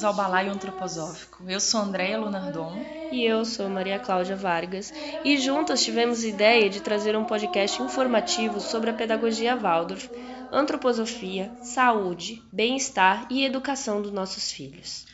Bem-vindos ao Balaio Antroposófico. Eu sou Andréia Lunardon. E eu sou Maria Cláudia Vargas. E juntas tivemos ideia de trazer um podcast informativo sobre a pedagogia Waldorf, antroposofia, saúde, bem-estar e educação dos nossos filhos.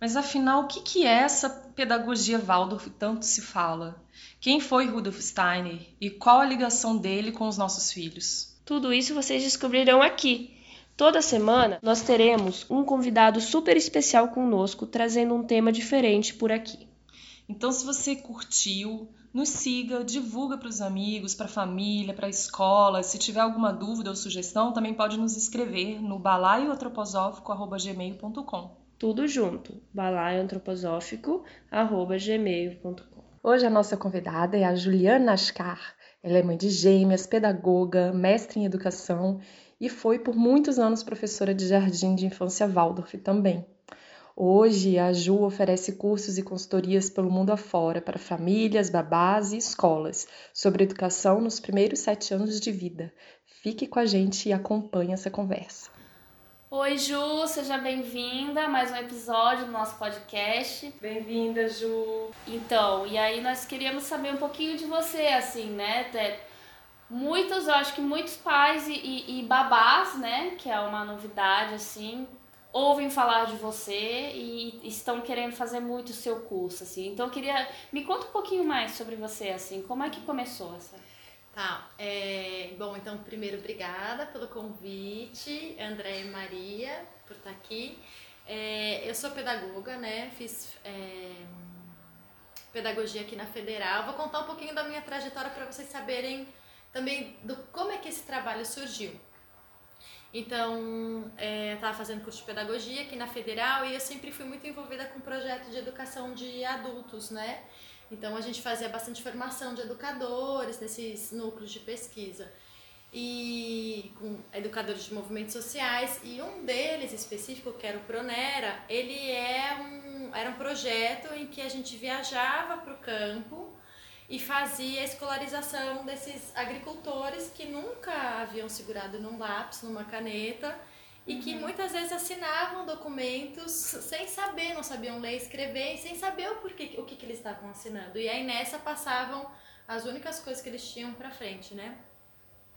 Mas afinal, o que é essa pedagogia Waldorf tanto se fala? Quem foi Rudolf Steiner e qual a ligação dele com os nossos filhos? Tudo isso vocês descobrirão aqui. Toda semana nós teremos um convidado super especial conosco trazendo um tema diferente por aqui. Então, se você curtiu, nos siga, divulga para os amigos, para a família, para a escola. Se tiver alguma dúvida ou sugestão, também pode nos escrever no balaioantroposófico.gmail.com. Tudo junto, balaioantroposófico.gmail.com. Hoje a nossa convidada é a Juliana Ascar. Ela é mãe de gêmeas, pedagoga, mestre em educação e foi por muitos anos professora de jardim de infância Waldorf também. Hoje, a Ju oferece cursos e consultorias pelo mundo afora para famílias, babás e escolas sobre educação nos primeiros sete anos de vida. Fique com a gente e acompanhe essa conversa. Oi, Ju, seja bem-vinda a mais um episódio do nosso podcast. Bem-vinda, Ju. Então, e aí nós queríamos saber um pouquinho de você, assim, né? Muitos, eu acho que muitos pais e, e, e babás, né, que é uma novidade, assim, ouvem falar de você e estão querendo fazer muito o seu curso, assim. Então, eu queria... Me conta um pouquinho mais sobre você, assim, como é que começou essa... Tá, é, bom, então primeiro obrigada pelo convite, André e Maria, por estar aqui. É, eu sou pedagoga, né? Fiz é, pedagogia aqui na Federal. Vou contar um pouquinho da minha trajetória para vocês saberem também do como é que esse trabalho surgiu. Então, é, eu estava fazendo curso de pedagogia aqui na Federal e eu sempre fui muito envolvida com projeto de educação de adultos, né? Então a gente fazia bastante formação de educadores nesses núcleos de pesquisa e com educadores de movimentos sociais e um deles específico que era o Pronera ele é um era um projeto em que a gente viajava para o campo e fazia a escolarização desses agricultores que nunca haviam segurado num lápis numa caneta e que uhum. muitas vezes assinavam documentos sem saber, não sabiam ler e escrever, sem saber o porquê, o que, que eles estavam assinando. E aí nessa passavam as únicas coisas que eles tinham para frente, né?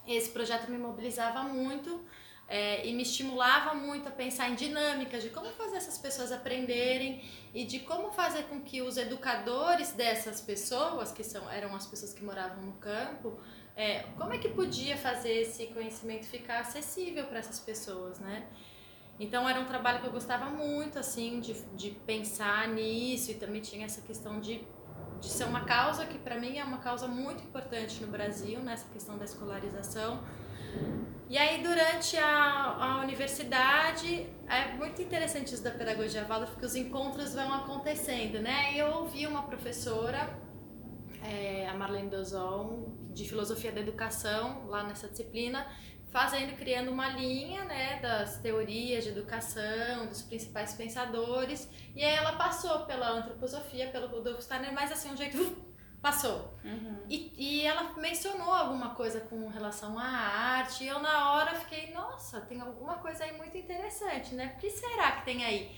Esse projeto me mobilizava muito é, e me estimulava muito a pensar em dinâmicas de como fazer essas pessoas aprenderem e de como fazer com que os educadores dessas pessoas, que são, eram as pessoas que moravam no campo, é, como é que podia fazer esse conhecimento ficar acessível para essas pessoas, né? Então era um trabalho que eu gostava muito, assim, de, de pensar nisso e também tinha essa questão de, de ser uma causa que para mim é uma causa muito importante no Brasil, nessa questão da escolarização. E aí durante a, a universidade, é muito interessante isso da pedagogia Waldorf, porque os encontros vão acontecendo, né? Eu ouvi uma professora é, a Marlene Dozon, de Filosofia da Educação, lá nessa disciplina, fazendo, criando uma linha né, das teorias de educação, dos principais pensadores, e aí ela passou pela antroposofia, pelo Rudolf Steiner, mas assim, um jeito passou. Uhum. E, e ela mencionou alguma coisa com relação à arte, e eu na hora fiquei, nossa, tem alguma coisa aí muito interessante, né? O que será que tem aí?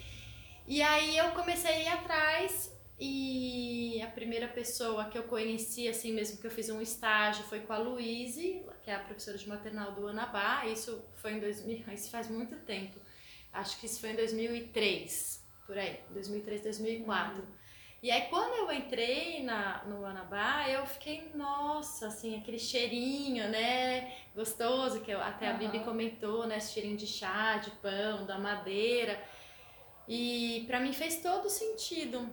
E aí eu comecei a ir atrás e a primeira pessoa que eu conheci, assim mesmo que eu fiz um estágio, foi com a Luíse, que é a professora de maternal do Anabá. Isso foi em 2000, isso faz muito tempo. Acho que isso foi em 2003, por aí, 2003, 2004. Uhum. E aí quando eu entrei na, no Anabá, eu fiquei, nossa, assim, aquele cheirinho, né, gostoso, que eu, até uhum. a Bibi comentou, né, esse cheirinho de chá, de pão, da madeira. E para mim fez todo sentido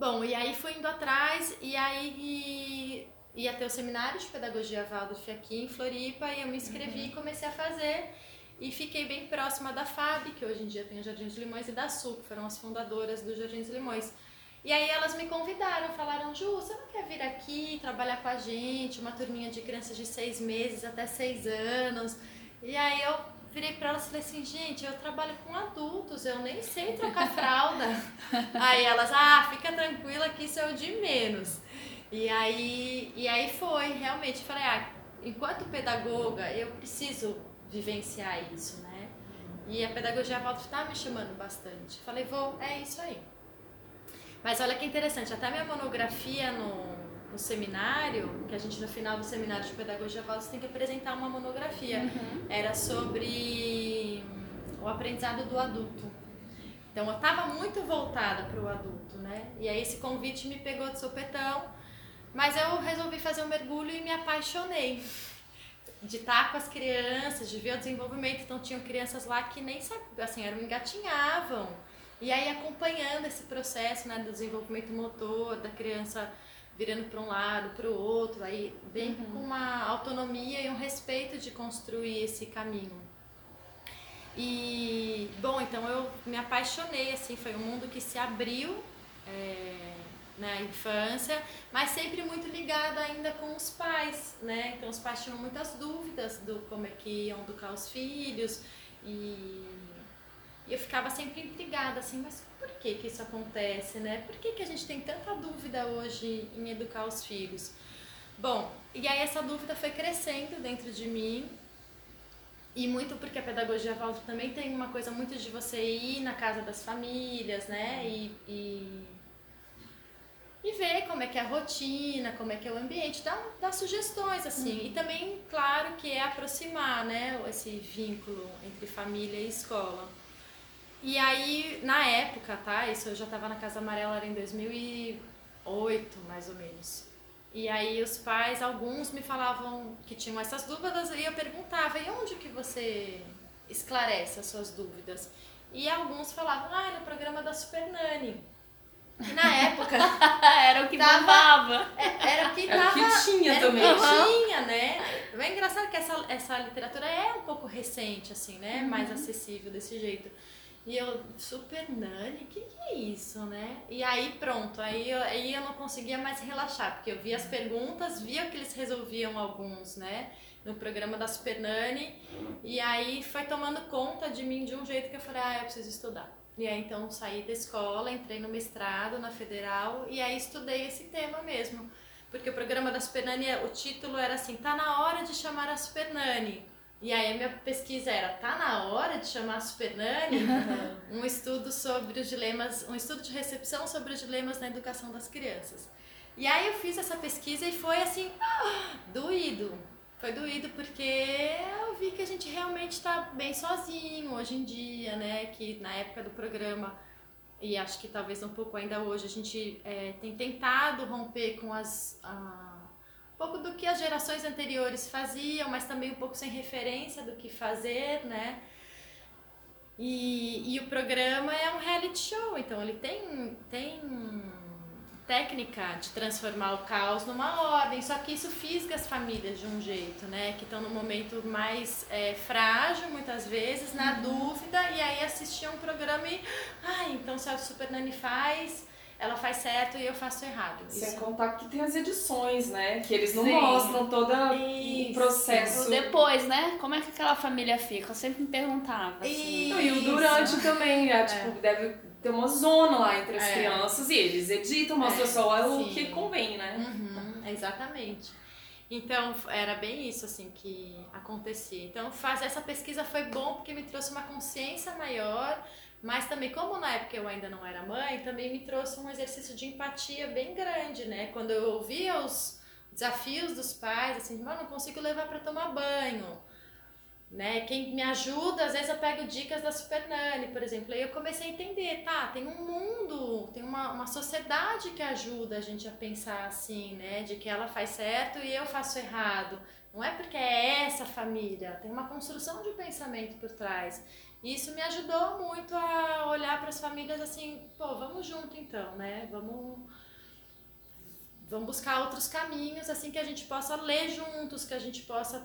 Bom, e aí fui indo atrás, e aí ia ter o seminário de pedagogia Waldorf aqui em Floripa, e eu me inscrevi uhum. e comecei a fazer. E fiquei bem próxima da FAB, que hoje em dia tem o Jardim dos Limões, e da SU, que foram as fundadoras do Jardim dos Limões. E aí elas me convidaram, falaram, Ju, você não quer vir aqui trabalhar com a gente, uma turminha de crianças de seis meses até seis anos? E aí eu virei para elas e falei assim, gente, eu trabalho com adultos, eu nem sei trocar fralda. aí elas, ah, fica tranquila que isso é o de menos. E aí, e aí foi, realmente, falei, ah, enquanto pedagoga, eu preciso vivenciar isso, né? E a pedagogia Waldorf tá me chamando bastante. Falei, vou, é isso aí. Mas olha que interessante, até minha monografia no, no seminário, que a gente no final do seminário de pedagogia Waldorf tem que apresentar uma monografia. Uhum. Era sobre o aprendizado do adulto. Então eu estava muito voltada para o adulto, né? E aí esse convite me pegou de sopetão, mas eu resolvi fazer um mergulho e me apaixonei de estar com as crianças, de ver o desenvolvimento. Então tinham crianças lá que nem sabiam, assim, eram engatinhavam. E aí acompanhando esse processo, né, do desenvolvimento motor, da criança virando para um lado, para o outro, aí bem uhum. com uma autonomia e um respeito de construir esse caminho. E, bom, então eu me apaixonei, assim, foi um mundo que se abriu é, na infância, mas sempre muito ligado ainda com os pais, né? Então os pais tinham muitas dúvidas do como é que iam educar os filhos e, e eu ficava sempre intrigada, assim, mas por que que isso acontece, né? Por que que a gente tem tanta dúvida hoje em educar os filhos? Bom, e aí essa dúvida foi crescendo dentro de mim e muito porque a pedagogia Waldorf também tem uma coisa muito de você ir na casa das famílias, né? E, e, e ver como é que é a rotina, como é que é o ambiente, dar, dar sugestões, assim. Uhum. E também, claro, que é aproximar, né? Esse vínculo entre família e escola. E aí, na época, tá? Isso eu já estava na Casa Amarela, era em 2008, mais ou menos. E aí os pais, alguns me falavam que tinham essas dúvidas e eu perguntava, e onde que você esclarece as suas dúvidas? E alguns falavam, ah, no programa da Super Nani. E na época. era o que tava, é, Era o que tava. Era o que tinha era também. O que tinha, né? É engraçado que essa, essa literatura é um pouco recente, assim, né? Uhum. Mais acessível desse jeito. E eu, super nani, o que, que é isso, né? E aí pronto, aí eu, aí eu não conseguia mais relaxar, porque eu via as perguntas, via que eles resolviam alguns, né? No programa da Super Nani, e aí foi tomando conta de mim de um jeito que eu falei, ah, eu preciso estudar. E aí então saí da escola, entrei no mestrado na Federal, e aí estudei esse tema mesmo. Porque o programa da Super Nani, o título era assim, tá na hora de chamar a Super Nani e aí a minha pesquisa era, tá na hora de chamar a Super Nani? um estudo sobre os dilemas, um estudo de recepção sobre os dilemas na educação das crianças. E aí eu fiz essa pesquisa e foi assim, doído. Foi doído porque eu vi que a gente realmente está bem sozinho hoje em dia, né? Que na época do programa, e acho que talvez um pouco ainda hoje, a gente é, tem tentado romper com as... A, pouco do que as gerações anteriores faziam, mas também um pouco sem referência do que fazer, né? E, e o programa é um reality show, então ele tem, tem técnica de transformar o caos numa ordem, só que isso fisga as famílias de um jeito, né? Que estão no momento mais é, frágil, muitas vezes, na uhum. dúvida, e aí assistiam um programa e. Ah, então se a Super Nani faz, ela faz certo e eu faço errado. Sem Isso. contar que tem as edições, né? Que eles não Sim. mostram todo o processo. O depois, né? Como é que aquela família fica? Eu sempre me perguntava. Assim. E o durante também, é, tipo, é. deve ter uma zona lá entre as é. crianças e eles editam, mostram é. só o que convém, né? Uhum, exatamente. Então, era bem isso, assim, que acontecia. Então, fazer essa pesquisa foi bom porque me trouxe uma consciência maior mas também, como na época eu ainda não era mãe, também me trouxe um exercício de empatia bem grande, né? Quando eu ouvia os desafios dos pais, assim, mano, não consigo levar para tomar banho. Né? Quem me ajuda, às vezes eu pego dicas da Super Nani, por exemplo. Aí eu comecei a entender, tá, tem um mundo, tem uma, uma sociedade que ajuda a gente a pensar assim, né? De que ela faz certo e eu faço errado. Não é porque é essa família, tem uma construção de pensamento por trás. E isso me ajudou muito a olhar para as famílias assim, pô, vamos junto então, né? Vamos vamos buscar outros caminhos assim que a gente possa ler juntos, que a gente possa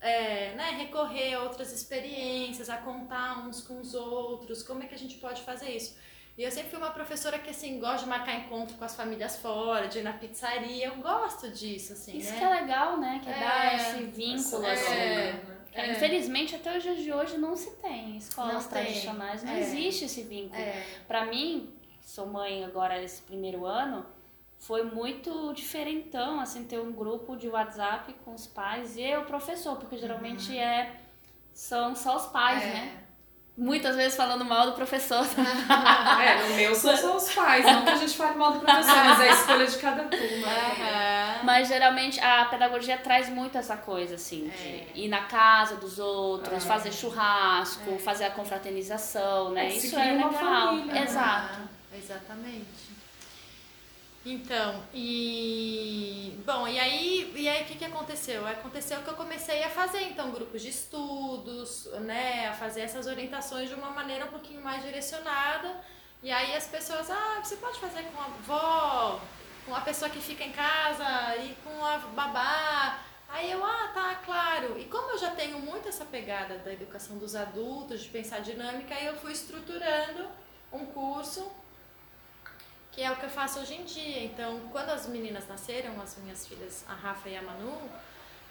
é, né, recorrer a outras experiências, a contar uns com os outros, como é que a gente pode fazer isso. E eu sempre fui uma professora que, assim, gosta de marcar encontro com as famílias fora, de ir na pizzaria, eu gosto disso, assim, Isso né? que é legal, né? Que é, é dar esse vínculo, é, assim. É. É. Infelizmente, até os dias de hoje não se tem escolas não tradicionais, tem. não é. existe esse vínculo. É. Para mim, sou mãe agora esse primeiro ano, foi muito diferentão, assim, ter um grupo de WhatsApp com os pais e o professor, porque geralmente uhum. é, são só os pais, é. né? Muitas vezes falando mal do professor. é, no meu são só os pais, não que a gente fale mal do professor, mas é a escolha de cada turma. Né? Mas geralmente a pedagogia traz muito essa coisa, assim, é. de ir na casa dos outros, é. fazer churrasco, é. fazer a confraternização, né? É, Isso é legal. Família, né? Exato. exatamente. Então, e bom, e aí, e aí o que, que aconteceu? Aconteceu que eu comecei a fazer então grupos de estudos, né, a fazer essas orientações de uma maneira um pouquinho mais direcionada. E aí as pessoas, ah, você pode fazer com a avó, com a pessoa que fica em casa e com a babá. Aí eu, ah, tá, claro. E como eu já tenho muito essa pegada da educação dos adultos, de pensar dinâmica, aí eu fui estruturando um curso que é o que eu faço hoje em dia. Então, quando as meninas nasceram, as minhas filhas, a Rafa e a Manu,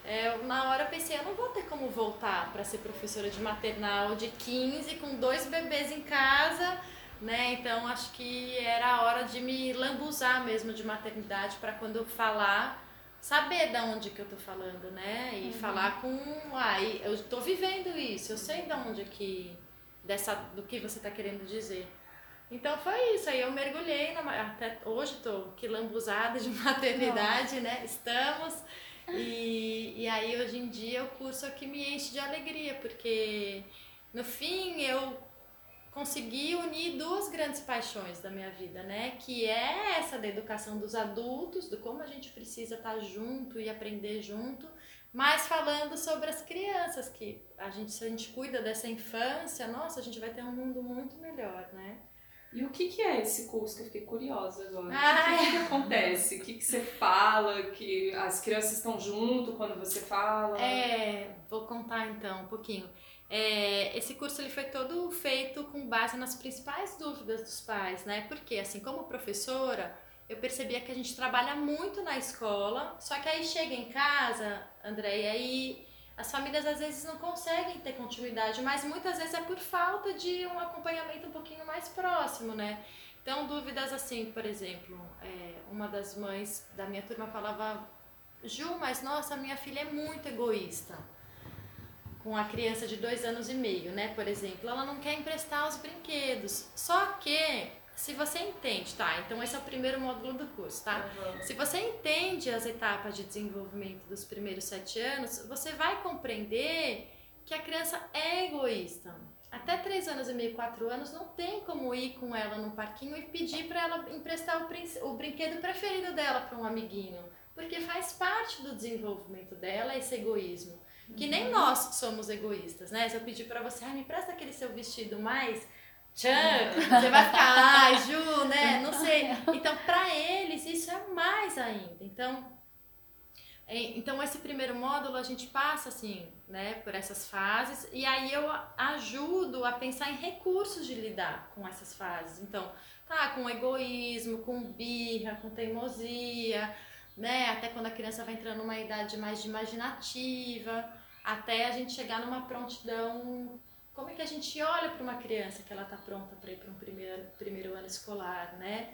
é, na hora eu pensei, eu não vou ter como voltar para ser professora de maternal de 15 com dois bebês em casa, né? Então, acho que era a hora de me lambuzar mesmo de maternidade para quando eu falar saber da onde que eu tô falando, né? E uhum. falar com, ah, eu tô vivendo isso, eu sei da onde que dessa do que você tá querendo dizer. Então foi isso, aí eu mergulhei, na, até hoje estou quilambuzada de maternidade, Nossa. né? Estamos. E, e aí hoje em dia o curso é que me enche de alegria, porque no fim eu consegui unir duas grandes paixões da minha vida, né? Que é essa da educação dos adultos, do como a gente precisa estar junto e aprender junto, mas falando sobre as crianças, que a gente, se a gente cuida dessa infância, nossa, a gente vai ter um mundo muito melhor, né? E o que, que é esse curso que eu fiquei curiosa agora? O que, que, que, acontece? O que, que você fala? Que as crianças estão junto quando você fala? É, vou contar então um pouquinho. É, esse curso ele foi todo feito com base nas principais dúvidas dos pais, né? Porque, assim, como professora, eu percebia que a gente trabalha muito na escola, só que aí chega em casa, André, e aí as famílias às vezes não conseguem ter continuidade, mas muitas vezes é por falta de um acompanhamento um pouquinho mais próximo, né? Então, dúvidas assim, por exemplo, é, uma das mães da minha turma falava: Ju, mas nossa, minha filha é muito egoísta. Com a criança de dois anos e meio, né? Por exemplo, ela não quer emprestar os brinquedos. Só que se você entende, tá? Então esse é o primeiro módulo do curso, tá? Uhum. Se você entende as etapas de desenvolvimento dos primeiros sete anos, você vai compreender que a criança é egoísta. Até três anos e meio, quatro anos, não tem como ir com ela no parquinho e pedir para ela emprestar o, o brinquedo preferido dela para um amiguinho, porque faz parte do desenvolvimento dela esse egoísmo. Que nem uhum. nós somos egoístas, né? Se eu pedir para você, ah, me empresta aquele seu vestido mais Tchan, você vai ficar, ai, Ju, né? Não sei. Então, para eles, isso é mais ainda. Então, é, então, esse primeiro módulo a gente passa assim, né, por essas fases, e aí eu ajudo a pensar em recursos de lidar com essas fases. Então, tá, com egoísmo, com birra, com teimosia, né, até quando a criança vai entrando numa idade mais imaginativa, até a gente chegar numa prontidão como é que a gente olha para uma criança que ela está pronta para ir para um primeiro, primeiro ano escolar, né?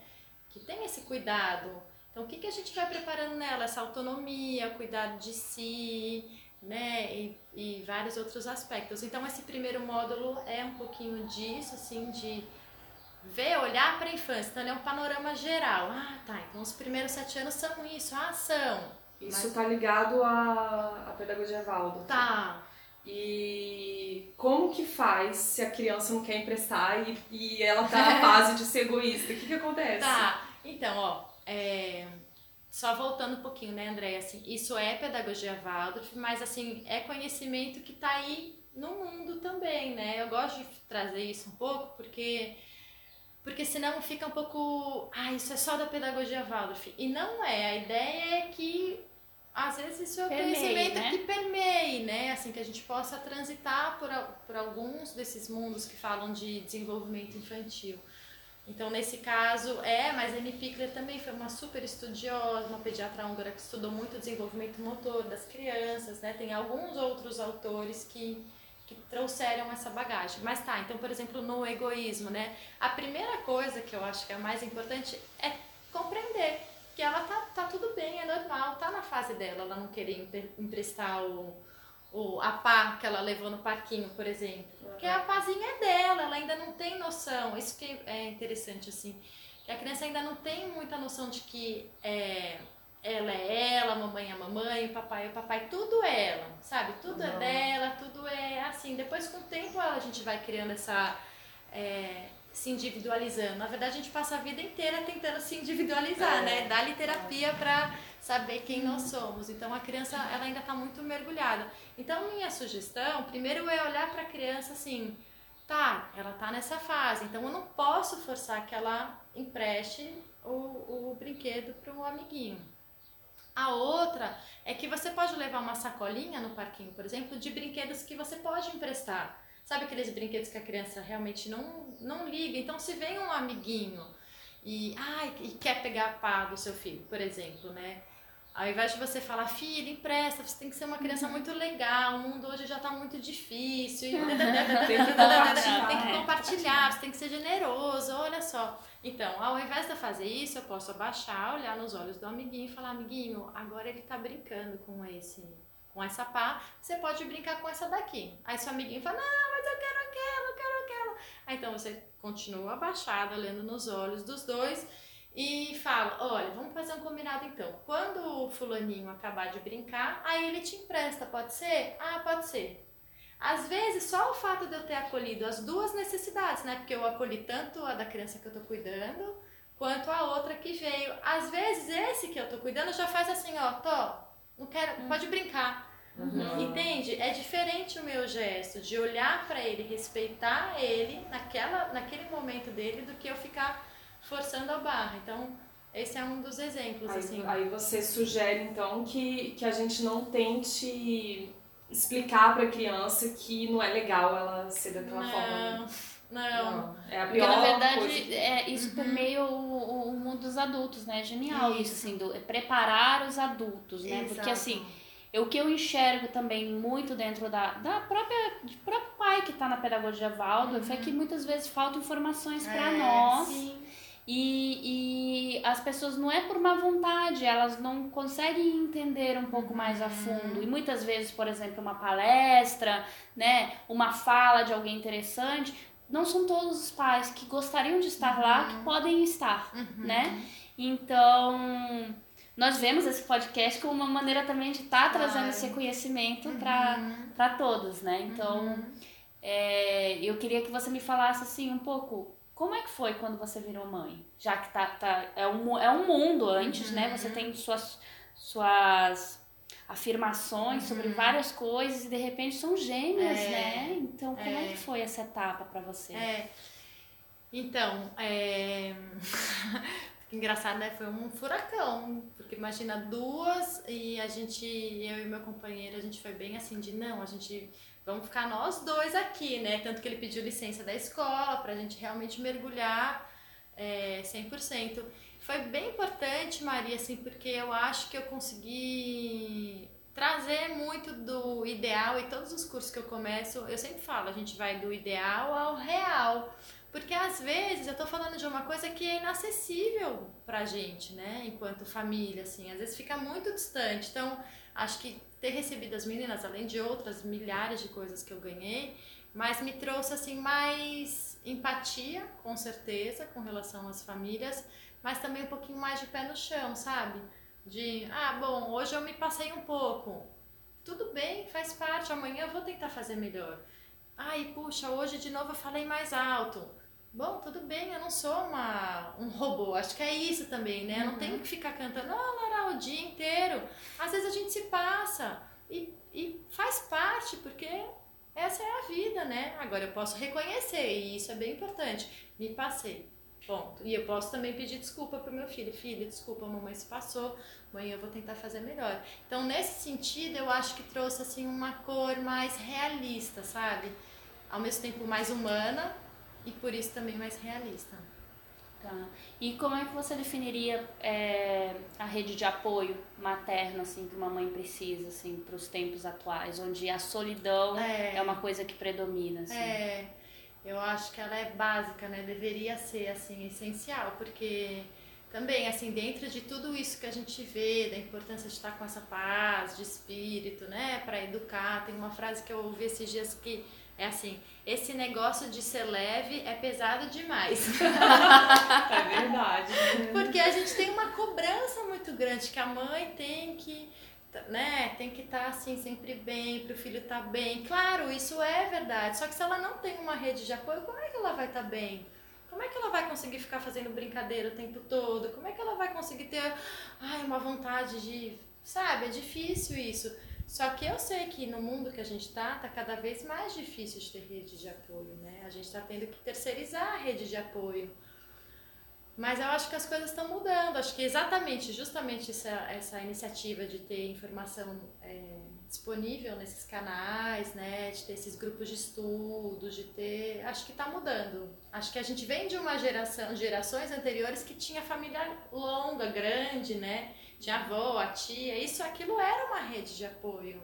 Que tem esse cuidado. Então, o que, que a gente vai preparando nela? Essa autonomia, cuidado de si, né? E, e vários outros aspectos. Então, esse primeiro módulo é um pouquinho disso, assim, de ver, olhar para a infância. Então, é um panorama geral. Ah, tá. Então, os primeiros sete anos são isso. Ah, são. Isso está ligado à, à pedagogia Valdo. Tá. E como que faz se a criança não quer emprestar e, e ela tá na fase de ser egoísta? O que que acontece? Tá, então, ó, é... só voltando um pouquinho, né, André? Assim, isso é pedagogia Waldorf, mas assim, é conhecimento que tá aí no mundo também, né? Eu gosto de trazer isso um pouco porque porque senão fica um pouco, ah, isso é só da pedagogia Waldorf. E não é, a ideia é que às vezes isso é o conhecimento né? que permeie, né? Assim, que a gente possa transitar por, por alguns desses mundos que falam de desenvolvimento infantil. Então, nesse caso, é, mas a Amy Pickler também foi uma super estudiosa, uma pediatra húngara que estudou muito o desenvolvimento motor das crianças, né? Tem alguns outros autores que, que trouxeram essa bagagem. Mas tá, então, por exemplo, no egoísmo, né? A primeira coisa que eu acho que é mais importante é compreender que ela tá, tá tudo bem, é normal, tá na fase dela, ela não querer emprestar o, o, a pá que ela levou no parquinho, por exemplo. Porque a pazinha é dela, ela ainda não tem noção. Isso que é interessante, assim. Que a criança ainda não tem muita noção de que é, ela é ela, a mamãe é a mamãe, o papai é o papai, tudo é ela, sabe? Tudo é dela, tudo é assim. Depois, com o tempo, a gente vai criando essa. É, se individualizando. Na verdade, a gente passa a vida inteira tentando se individualizar, é. né? Dar-lhe terapia para saber quem nós somos. Então, a criança ela ainda está muito mergulhada. Então, minha sugestão, primeiro é olhar para a criança assim, tá, ela está nessa fase, então eu não posso forçar que ela empreste o, o brinquedo para um amiguinho. A outra é que você pode levar uma sacolinha no parquinho, por exemplo, de brinquedos que você pode emprestar. Sabe aqueles brinquedos que a criança realmente não, não liga? Então, se vem um amiguinho e, ai, e quer pegar a pá do seu filho, por exemplo, né? Ao invés de você falar, filho, empresta, você tem que ser uma criança muito legal, o mundo hoje já está muito difícil. tem que compartilhar, tem que compartilhar você tem que ser generoso, olha só. Então, ao invés de eu fazer isso, eu posso abaixar, olhar nos olhos do amiguinho e falar, amiguinho, agora ele está brincando com esse com essa pá, você pode brincar com essa daqui. Aí seu amiguinho fala, não, mas eu quero aquela, eu quero aquela. Aí então você continua abaixado, olhando nos olhos dos dois e fala: Olha, vamos fazer um combinado então. Quando o fulaninho acabar de brincar, aí ele te empresta, pode ser? Ah, pode ser. Às vezes, só o fato de eu ter acolhido as duas necessidades, né? Porque eu acolhi tanto a da criança que eu tô cuidando, quanto a outra que veio. Às vezes, esse que eu tô cuidando já faz assim: Ó, tô, não quero, hum. pode brincar. Uhum. Entende? É diferente o meu gesto de olhar para ele, respeitar ele naquela, naquele momento dele, do que eu ficar forçando a barra. Então, esse é um dos exemplos. Aí, assim. aí você sugere, então, que, que a gente não tente explicar para a criança que não é legal ela ser daquela não, forma. Não. não. É a pior Porque, na verdade, coisa. é, isso uhum. permeia o, o, mundo dos adultos, né? É genial isso, isso assim, do, é preparar os adultos, né? Exato. Porque, assim, o que eu enxergo também muito dentro da, da própria de próprio pai que está na pedagogia Waldorf uhum. é que muitas vezes faltam informações para é, nós sim. E, e as pessoas não é por má vontade, elas não conseguem entender um pouco mais a fundo. E muitas vezes, por exemplo, uma palestra, né, uma fala de alguém interessante, não são todos os pais que gostariam de estar uhum. lá que podem estar, uhum. né? Então, nós vemos esse podcast como uma maneira também de estar tá trazendo esse conhecimento uhum. para todos, né? Então, uhum. é, eu queria que você me falasse assim um pouco como é que foi quando você virou mãe? Já que tá, tá é, um, é um mundo antes, uhum. né? Você tem suas, suas afirmações uhum. sobre várias coisas e de repente são gêmeas, é, né? Então, como é, é que foi essa etapa para você? É. Então, é... engraçado, né? Foi um furacão, porque imagina duas e a gente, eu e meu companheiro, a gente foi bem assim de não, a gente vamos ficar nós dois aqui, né? Tanto que ele pediu licença da escola para a gente realmente mergulhar é, 100%. Foi bem importante, Maria, assim, porque eu acho que eu consegui trazer muito do ideal e todos os cursos que eu começo, eu sempre falo, a gente vai do ideal ao real. Porque às vezes eu tô falando de uma coisa que é inacessível pra gente, né? Enquanto família, assim, às vezes fica muito distante. Então, acho que ter recebido as meninas, além de outras milhares de coisas que eu ganhei, mas me trouxe assim mais empatia, com certeza, com relação às famílias, mas também um pouquinho mais de pé no chão, sabe? De, ah, bom, hoje eu me passei um pouco. Tudo bem, faz parte, amanhã eu vou tentar fazer melhor. Ai, puxa, hoje de novo eu falei mais alto. Bom, tudo bem, eu não sou uma, um robô. Acho que é isso também, né? Eu não uhum. tenho que ficar cantando, oh, Lara, o dia inteiro. Às vezes a gente se passa e, e faz parte, porque essa é a vida, né? Agora eu posso reconhecer, e isso é bem importante. Me passei. Ponto. E eu posso também pedir desculpa pro meu filho. Filho, desculpa, mamãe se passou. Amanhã eu vou tentar fazer melhor. Então, nesse sentido, eu acho que trouxe assim uma cor mais realista, sabe? Ao mesmo tempo mais humana, e por isso também mais realista. Tá. E como é que você definiria é, a rede de apoio materno assim que uma mãe precisa assim para os tempos atuais, onde a solidão é, é uma coisa que predomina? Assim? É, eu acho que ela é básica, né? Deveria ser assim essencial, porque também, assim, dentro de tudo isso que a gente vê, da importância de estar com essa paz de espírito, né, para educar, tem uma frase que eu ouvi esses dias que é assim: esse negócio de ser leve é pesado demais. é verdade. Porque a gente tem uma cobrança muito grande que a mãe tem que né, tem que estar tá, assim sempre bem, para o filho estar tá bem. Claro, isso é verdade. Só que se ela não tem uma rede de apoio, como é que ela vai estar tá bem? Como é que ela vai conseguir ficar fazendo brincadeira o tempo todo? Como é que ela vai conseguir ter ai, uma vontade de. Sabe, é difícil isso. Só que eu sei que no mundo que a gente está, está cada vez mais difícil de ter rede de apoio, né? A gente está tendo que terceirizar a rede de apoio. Mas eu acho que as coisas estão mudando. Acho que exatamente, justamente essa, essa iniciativa de ter informação é, disponível nesses canais, né, de ter esses grupos de estudos, de ter, acho que está mudando. Acho que a gente vem de uma geração, gerações anteriores que tinha família longa, grande, né, tinha avó, a tia, isso, aquilo era uma rede de apoio.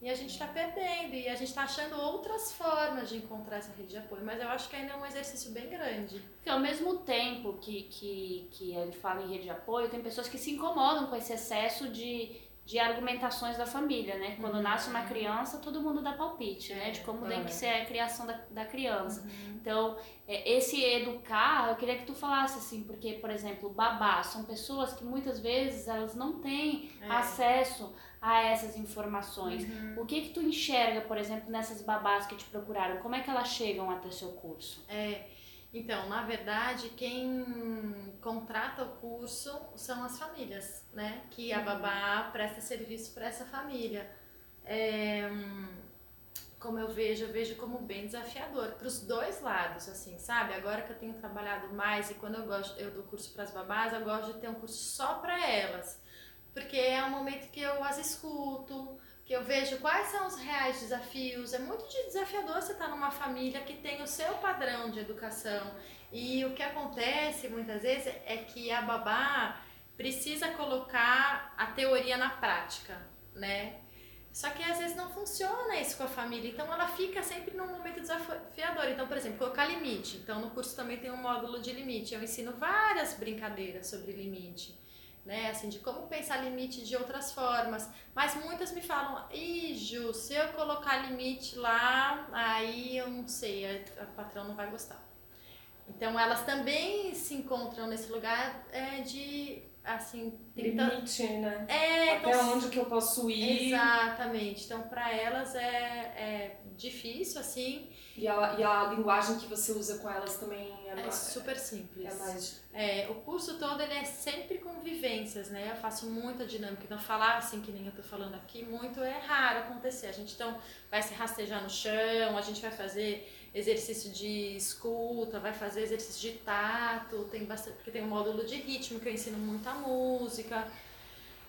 E a gente está perdendo, e a gente está achando outras formas de encontrar essa rede de apoio, mas eu acho que ainda é um exercício bem grande. Porque ao mesmo tempo que, que, que gente fala em rede de apoio, tem pessoas que se incomodam com esse excesso de, de argumentações da família, né? Quando uhum. nasce uma criança, todo mundo dá palpite, né? De como tem que ser a criação da, da criança. Uhum. Então, é, esse educar, eu queria que tu falasse assim, porque, por exemplo, babá, são pessoas que muitas vezes elas não têm é. acesso a essas informações. Uhum. O que que tu enxerga, por exemplo, nessas babás que te procuraram? Como é que elas chegam até seu curso? É, então, na verdade, quem contrata o curso são as famílias, né? Que a uhum. babá presta serviço para essa família. É, como eu vejo, eu vejo como bem desafiador para os dois lados, assim, sabe? Agora que eu tenho trabalhado mais e quando eu gosto, eu dou curso para as babás, eu gosto de ter um curso só para elas porque é um momento que eu as escuto, eu vejo quais são os reais desafios. É muito desafiador você estar numa família que tem o seu padrão de educação. E o que acontece muitas vezes é que a babá precisa colocar a teoria na prática, né? Só que às vezes não funciona isso com a família, então ela fica sempre num momento desafiador. Então, por exemplo, colocar limite. Então, no curso também tem um módulo de limite. Eu ensino várias brincadeiras sobre limite né? Assim, de como pensar limite de outras formas. Mas muitas me falam, ih, Ju, se eu colocar limite lá, aí eu não sei, a, a patrão não vai gostar. Então elas também se encontram nesse lugar é, de assim tenta... limite, né? É, até então, onde que eu posso ir? Exatamente. Então para elas é, é difícil assim. E a, e a linguagem que você usa com elas também é, é mais, super simples. É mais... É, o curso todo ele é sempre convivências, né? Eu faço muita dinâmica. Então, falar assim que nem eu tô falando aqui, muito é raro acontecer. A gente então vai se rastejar no chão, a gente vai fazer exercício de escuta, vai fazer exercício de tato, tem bastante, porque tem um módulo de ritmo que eu ensino muita música.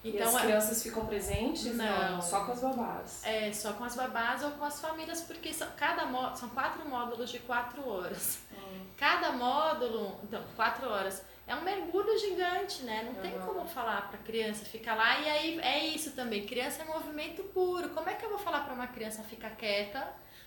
Então, e as é crianças ficam presentes? Não. não. Só com as babás? É, só com as babás ou com as famílias, porque são, cada são quatro módulos de quatro horas. Hum. Cada módulo, então, quatro horas, é um mergulho gigante, né? Não uhum. tem como falar para criança ficar lá. E aí é isso também, criança é movimento puro. Como é que eu vou falar para uma criança ficar quieta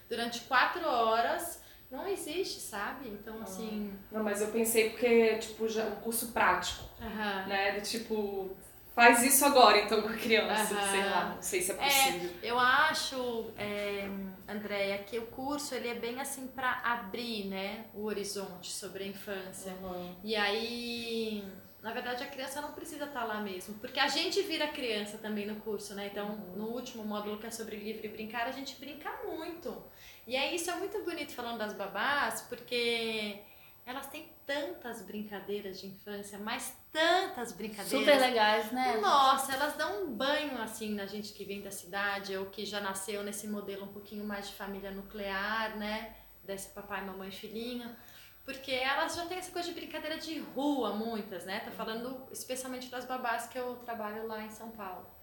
durante quatro horas? Não existe, sabe? Então, assim. Não, mas eu pensei porque, tipo, já um curso prático. Uhum. Né? De tipo, Faz isso agora, então, com a criança, uhum. sei lá, não sei se é possível. É, eu acho, é, Andréia, que o curso ele é bem assim para abrir, né, o horizonte sobre a infância. Uhum. E aí, na verdade, a criança não precisa estar tá lá mesmo, porque a gente vira criança também no curso, né? Então, uhum. no último módulo que é sobre livre brincar, a gente brinca muito. E aí, isso é muito bonito falando das babás, porque elas têm tantas brincadeiras de infância, mas tantas brincadeiras. Super legais, né? Nossa, elas dão um banho assim na gente que vem da cidade ou que já nasceu nesse modelo um pouquinho mais de família nuclear, né? Desse papai, mamãe, filhinho. Porque elas já têm essa coisa de brincadeira de rua, muitas, né? Tô falando especialmente das babás que eu trabalho lá em São Paulo.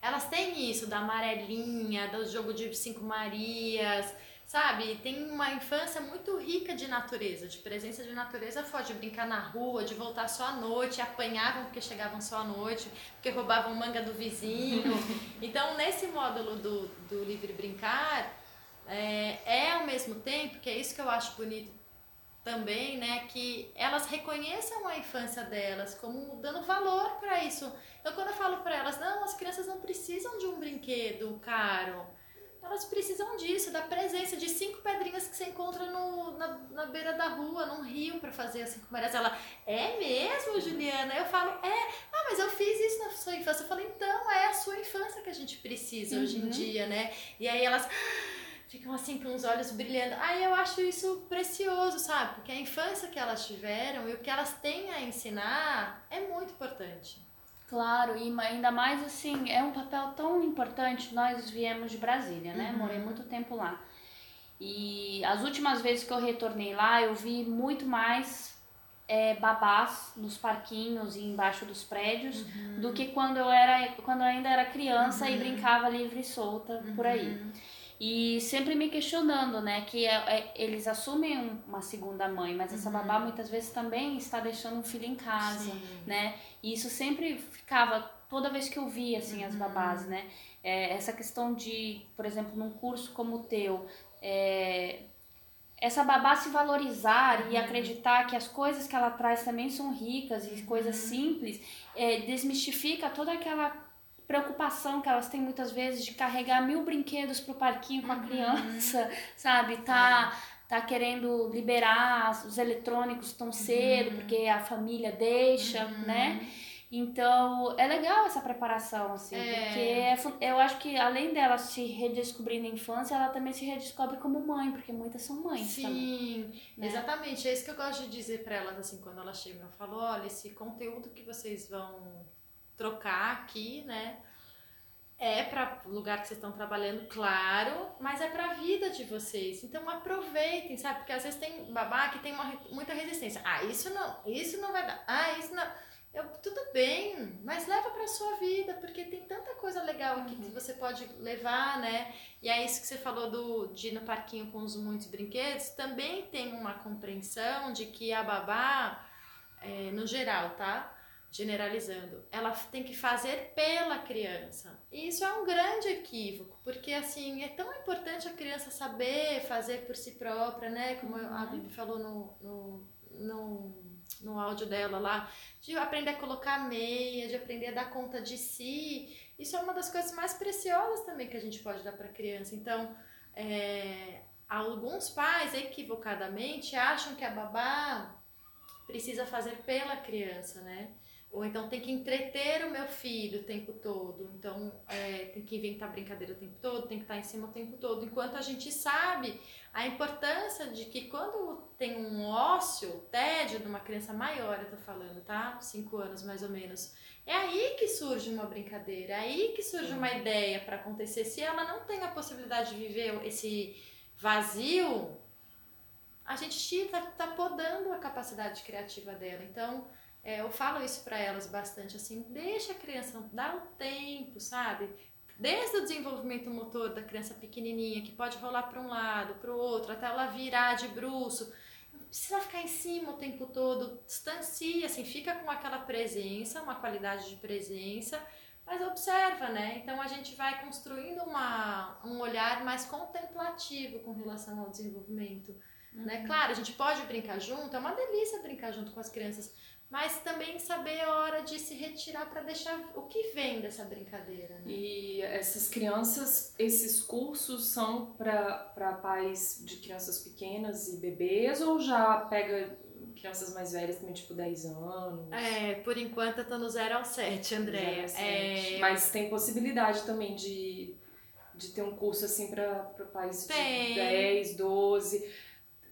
Elas têm isso da amarelinha, do jogo de cinco Marias, sabe? Tem uma infância muito rica de natureza, de presença de natureza forte, de brincar na rua, de voltar só à noite, apanhavam porque chegavam só à noite, porque roubavam manga do vizinho. Então, nesse módulo do, do Livre Brincar, é, é ao mesmo tempo, que é isso que eu acho bonito também, né, que elas reconheçam a infância delas como dando valor para isso. Então, quando eu falo para elas, não, as crianças não precisam de um brinquedo caro, elas precisam disso, da presença de cinco pedrinhas que você encontra no, na, na beira da rua, num rio, para fazer as cinco marés. Ela, é mesmo, Juliana? Eu falo, é, ah, mas eu fiz isso na sua infância. Eu falo, então, é a sua infância que a gente precisa uhum. hoje em uhum. dia, né? E aí elas ficam assim com os olhos brilhando. Aí eu acho isso precioso, sabe? Porque a infância que elas tiveram e o que elas têm a ensinar é muito importante. Claro, e ainda mais assim, é um papel tão importante. Nós viemos de Brasília, né? Uhum. Morei muito tempo lá. E as últimas vezes que eu retornei lá, eu vi muito mais é, babás nos parquinhos e embaixo dos prédios uhum. do que quando eu era quando eu ainda era criança uhum. e brincava livre e solta por aí. Uhum. E sempre me questionando, né, que é, é, eles assumem uma segunda mãe, mas essa babá uhum. muitas vezes também está deixando um filho em casa, Sim. né? E isso sempre ficava toda vez que eu via assim as babás, uhum. né? É, essa questão de, por exemplo, num curso como o teu, é, essa babá se valorizar uhum. e acreditar que as coisas que ela traz também são ricas e coisas uhum. simples, é, desmistifica toda aquela preocupação que elas têm muitas vezes de carregar mil brinquedos pro parquinho com a uhum. criança, sabe? Tá, é. tá querendo liberar os eletrônicos tão cedo, uhum. porque a família deixa, uhum. né? Então, é legal essa preparação, assim, é. porque é, eu acho que além dela se redescobrir na infância, ela também se redescobre como mãe, porque muitas são mães Sim, também, né? exatamente. É isso que eu gosto de dizer para elas, assim, quando elas chegam. Eu falo, olha, esse conteúdo que vocês vão trocar aqui, né? É para o lugar que vocês estão trabalhando, claro, mas é para a vida de vocês. Então aproveitem, sabe? Porque às vezes tem babá que tem uma, muita resistência. Ah, isso não, isso não vai dar. Ah, isso não. Eu, tudo bem, mas leva para sua vida, porque tem tanta coisa legal aqui uhum. que você pode levar, né? E é isso que você falou do, de ir no parquinho com os muitos brinquedos, também tem uma compreensão de que a babá, é, no geral, tá? Generalizando, ela tem que fazer pela criança. E isso é um grande equívoco, porque assim, é tão importante a criança saber fazer por si própria, né? Como a uhum. Bibi falou no, no, no, no áudio dela lá, de aprender a colocar meia, de aprender a dar conta de si. Isso é uma das coisas mais preciosas também que a gente pode dar para a criança. Então, é, alguns pais equivocadamente acham que a babá precisa fazer pela criança, né? Ou então tem que entreter o meu filho o tempo todo. Então é, tem que inventar brincadeira o tempo todo, tem que estar em cima o tempo todo. Enquanto a gente sabe a importância de que quando tem um ócio, tédio de uma criança maior, eu tô falando, tá? Cinco anos mais ou menos. É aí que surge uma brincadeira, é aí que surge uma ideia para acontecer. Se ela não tem a possibilidade de viver esse vazio, a gente tá, tá podando a capacidade criativa dela. Então, é, eu falo isso para elas bastante, assim, deixa a criança, dá o tempo, sabe? Desde o desenvolvimento motor da criança pequenininha, que pode rolar para um lado, para o outro, até ela virar de bruxo, não precisa ficar em cima o tempo todo, distancia, assim, fica com aquela presença, uma qualidade de presença, mas observa, né? Então a gente vai construindo uma, um olhar mais contemplativo com relação ao desenvolvimento. Né? Uhum. Né? Claro, a gente pode brincar junto, é uma delícia brincar junto com as crianças, mas também saber a hora de se retirar para deixar o que vem dessa brincadeira. Né? E essas crianças, esses cursos são para pais de crianças pequenas e bebês ou já pega crianças mais velhas também, tipo 10 anos? É, por enquanto eu tô no 0 ao 7, André. É... Mas tem possibilidade também de, de ter um curso assim para pais de 10, 12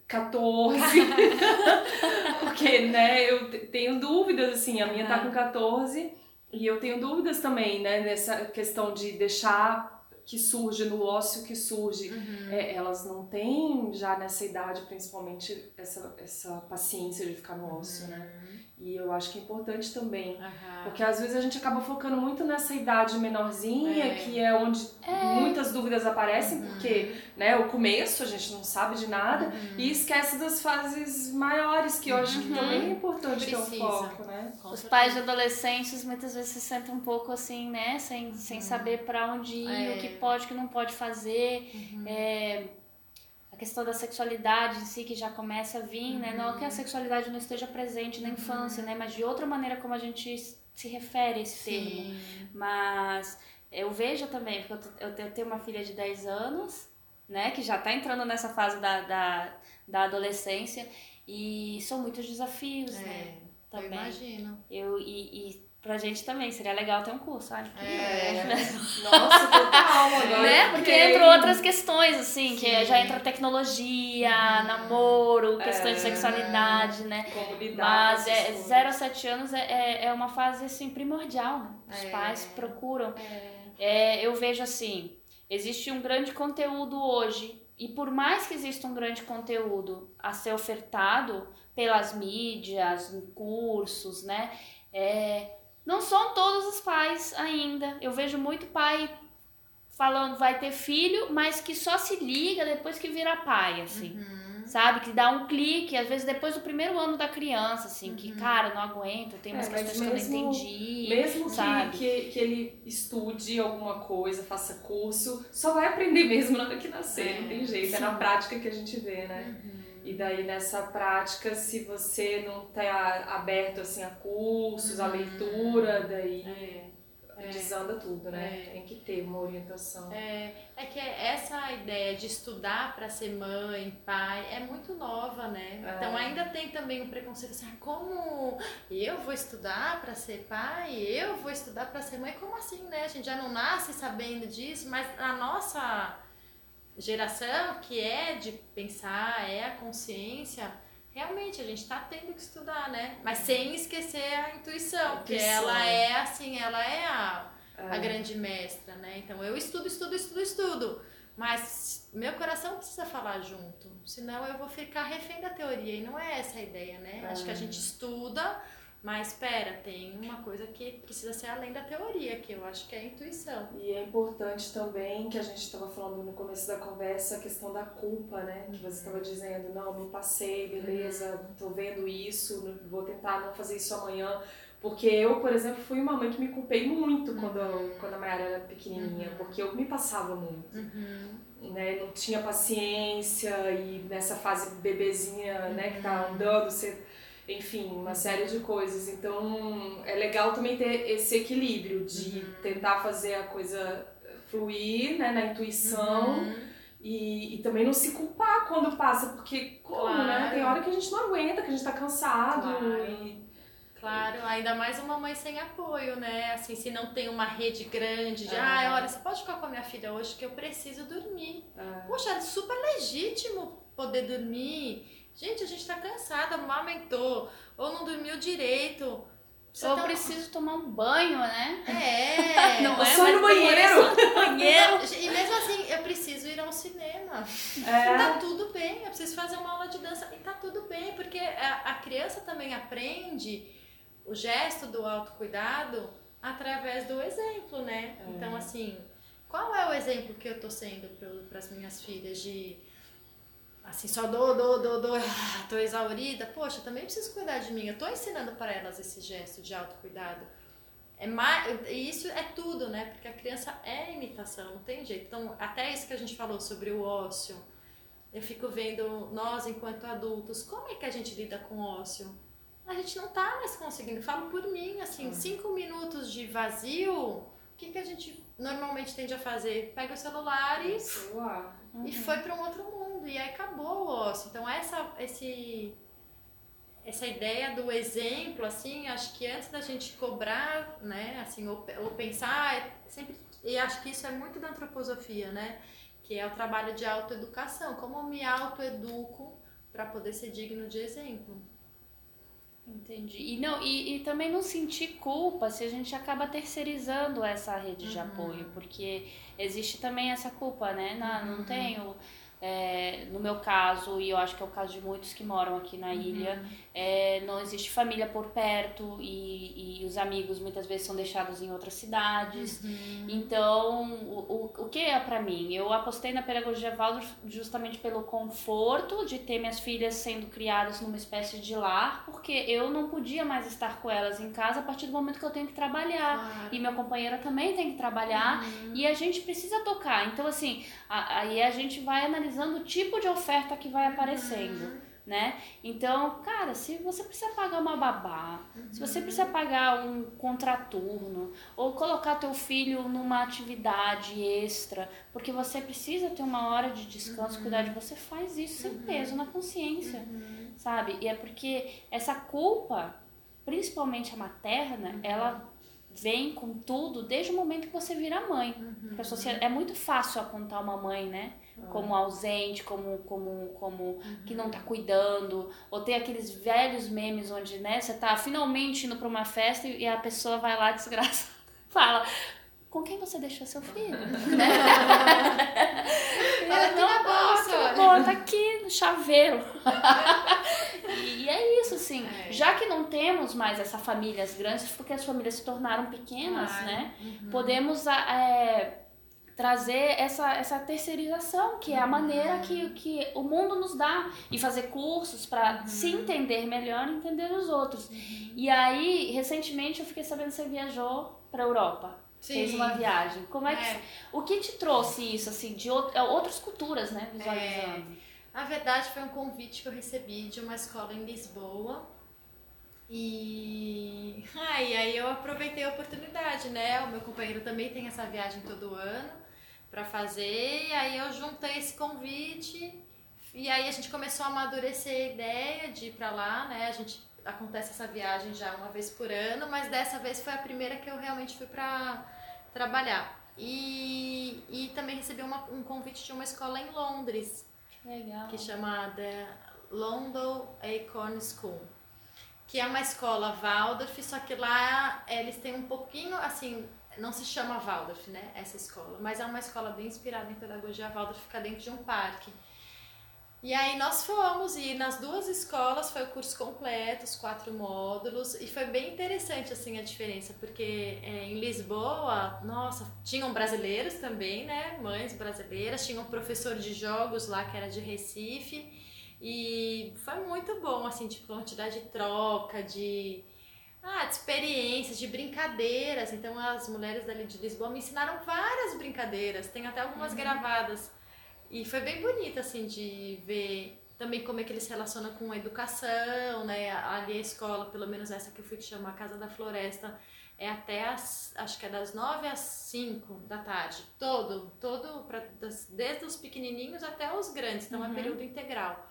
14. Porque, né, eu tenho dúvidas, assim, a minha tá com 14 e eu tenho dúvidas também, né, nessa questão de deixar que surge no ócio que surge. Uhum. É, elas não têm já nessa idade, principalmente, essa, essa paciência de ficar no ócio, uhum. né? E eu acho que é importante também. Uhum. Porque às vezes a gente acaba focando muito nessa idade menorzinha, é. que é onde é. muitas dúvidas aparecem, uhum. porque né, o começo a gente não sabe de nada, uhum. e esquece das fases maiores, que eu acho que também é importante ter um foco, né? Os pais de adolescentes muitas vezes se sentem um pouco assim, né? Sem, sem uhum. saber para onde ir, o que é. pode, o que não pode fazer. Uhum. É a questão da sexualidade em si que já começa a vir, uhum. né? Não que a uhum. sexualidade não esteja presente na infância, uhum. né? Mas de outra maneira como a gente se refere a esse Sim. termo. Mas eu vejo também, porque eu tenho uma filha de 10 anos, né? Que já está entrando nessa fase da, da, da adolescência e são muitos desafios, é, né? Também. Eu imagino. Eu, e, e Pra gente também, seria legal ter um curso, sabe? É. Nossa, total, agora. né? Porque entram outras questões, assim, Sim. que já entra tecnologia, uhum. namoro, questões é. de sexualidade, né? Mas é, 0 a 7 anos é, é, é, uma fase, assim, primordial, né? Os é. pais procuram. É. é. eu vejo assim, existe um grande conteúdo hoje, e por mais que exista um grande conteúdo a ser ofertado pelas mídias, em cursos, né? É, não são todos os pais ainda. Eu vejo muito pai falando vai ter filho, mas que só se liga depois que vira pai, assim. Uhum. Sabe? Que dá um clique, às vezes depois do primeiro ano da criança, assim, uhum. que, cara, não aguento, tem umas é, questões mesmo, que eu não entendi. Mesmo sabe? Que, que, que ele estude alguma coisa, faça curso, só vai aprender mesmo na hora que nascer, é, não tem jeito. Sim. É na prática que a gente vê, né? Uhum. E daí nessa prática, se você não tá aberto assim a cursos, a uhum. leitura, daí é, é, desanda tudo, né? É. Tem que ter uma orientação. É, é que essa ideia de estudar para ser mãe, pai, é muito nova, né? É. Então ainda tem também um preconceito assim, ah, como eu vou estudar para ser pai, eu vou estudar para ser mãe, como assim, né? A gente já não nasce sabendo disso, mas a nossa geração que é de pensar, é a consciência, realmente a gente está tendo que estudar, né? Mas sem esquecer a intuição, que ela é assim, ela é a, é. a grande mestra, né? Então eu estudo, estudo, estudo, estudo. Mas meu coração precisa falar junto, senão eu vou ficar refém da teoria e não é essa a ideia, né? É. Acho que a gente estuda mas espera, tem uma coisa que precisa ser além da teoria, que eu acho que é a intuição. E é importante também, que a gente estava falando no começo da conversa, a questão da culpa, né? Que você estava dizendo, não, me passei, beleza, tô vendo isso, vou tentar não fazer isso amanhã. Porque eu, por exemplo, fui uma mãe que me culpei muito quando, uhum. quando a Mayara era pequenininha, uhum. porque eu me passava muito. Uhum. Né? Não tinha paciência e nessa fase bebezinha, né, que tá andando, você enfim, uma série de coisas. Então é legal também ter esse equilíbrio de uhum. tentar fazer a coisa fluir né, na intuição. Uhum. E, e também não se culpar quando passa, porque como, claro. né? Tem hora que a gente não aguenta, que a gente tá cansado. Claro. E, Claro, ainda mais uma mãe sem apoio, né? Assim, se não tem uma rede grande de, é. ah, olha, você pode ficar com a minha filha hoje que eu preciso dormir. É. Poxa, é super legítimo poder dormir. Gente, a gente tá cansada, amamentou, ou não dormiu direito. Você ou tá... preciso tomar um banho, né? É, não é? Só no banheiro. banheiro. E mesmo assim, eu preciso ir ao cinema. É. Tá tudo bem, eu preciso fazer uma aula de dança. E tá tudo bem, porque a, a criança também aprende o gesto do autocuidado através do exemplo, né? É. Então, assim, qual é o exemplo que eu tô sendo para as minhas filhas de assim, só dou, dou, dou, dou, ah, tô exaurida, poxa, também preciso cuidar de mim. Eu tô ensinando para elas esse gesto de autocuidado. É mais, isso é tudo, né? Porque a criança é imitação, não tem jeito. Então, até isso que a gente falou sobre o ócio, eu fico vendo nós enquanto adultos, como é que a gente lida com ócio? A gente não tá mais conseguindo. Falo por mim, assim, uhum. cinco minutos de vazio, o que, que a gente normalmente tende a fazer? Pega o celular e, uhum. e foi para um outro mundo e aí acabou o ócio. Então essa, esse, essa ideia do exemplo, assim, acho que antes da gente cobrar, né, assim, ou, ou pensar, é sempre, e acho que isso é muito da antroposofia, né, que é o trabalho de autoeducação, como eu me autoeduco para poder ser digno de exemplo. Entendi. E, não, e, e também não sentir culpa se a gente acaba terceirizando essa rede uhum. de apoio, porque existe também essa culpa, né? Não, não uhum. tenho é, no meu caso, e eu acho que é o caso de muitos que moram aqui na uhum. ilha, é, não existe família por perto e, e, os amigos muitas vezes são deixados em outras cidades. Uhum. Então, o, o, o que é para mim? Eu apostei na pedagogia Waldorf justamente pelo conforto de ter minhas filhas sendo criadas numa espécie de lar, porque eu não podia mais estar com elas em casa a partir do momento que eu tenho que trabalhar. Claro. E minha companheira também tem que trabalhar uhum. e a gente precisa tocar. Então, assim, aí a, a gente vai analisar analisando o tipo de oferta que vai aparecendo. Uhum né? Então, cara, se você precisa pagar uma babá, uhum. se você precisa pagar um contraturno, ou colocar teu filho numa atividade extra, porque você precisa ter uma hora de descanso, uhum. cuidar de você, faz isso sem uhum. peso na consciência, uhum. sabe? E é porque essa culpa, principalmente a materna, uhum. ela vem com tudo desde o momento que você vira mãe. Uhum. Porque é muito fácil apontar uma mãe, né? Como ausente, como como como uhum. que não tá cuidando, ou tem aqueles velhos memes onde, né, você tá finalmente indo para uma festa e a pessoa vai lá desgraçada, fala com quem você deixou seu filho? Ela não, na bolsa. Bom, tá aqui no chaveiro. e é isso, assim. É. Já que não temos mais essas famílias grandes, porque as famílias se tornaram pequenas, Ai. né? Uhum. Podemos é, trazer essa, essa terceirização, que é a maneira que, que o mundo nos dá, e fazer cursos para uhum. se entender melhor e entender os outros. Uhum. E aí, recentemente, eu fiquei sabendo que você viajou para Europa. Sim. Fez uma viagem. Como é, é, que. O que te trouxe isso, assim, de é, outras culturas, né? Visualizando. É. A verdade foi um convite que eu recebi de uma escola em Lisboa. E... E aí eu aproveitei a oportunidade, né? O meu companheiro também tem essa viagem todo ano para fazer, e aí eu juntei esse convite e aí a gente começou a amadurecer a ideia de ir para lá, né? A gente acontece essa viagem já uma vez por ano, mas dessa vez foi a primeira que eu realmente fui para trabalhar. E, e também recebi uma, um convite de uma escola em Londres. Legal. Que chama The London Acorn School. Que é uma escola Waldorf, só que lá eles têm um pouquinho, assim, não se chama Waldorf, né, essa escola, mas é uma escola bem inspirada em pedagogia Waldorf, fica dentro de um parque. E aí nós fomos e nas duas escolas foi o curso completo, os quatro módulos, e foi bem interessante assim a diferença, porque é, em Lisboa, nossa, tinham brasileiros também, né, mães brasileiras, tinha um professor de jogos lá que era de Recife, e foi muito bom, assim, tipo, quantidade de troca, de ah, de experiências, de brincadeiras. Então as mulheres dali de Lisboa me ensinaram várias brincadeiras, tem até algumas uhum. gravadas. E foi bem bonito, assim, de ver também como é que eles se relacionam com a educação, né? Ali a escola, pelo menos essa que eu fui te chamar, Casa da Floresta, é até as, acho que é das nove às cinco da tarde. Todo, todo, pra, das, desde os pequenininhos até os grandes, então é uhum. é período integral.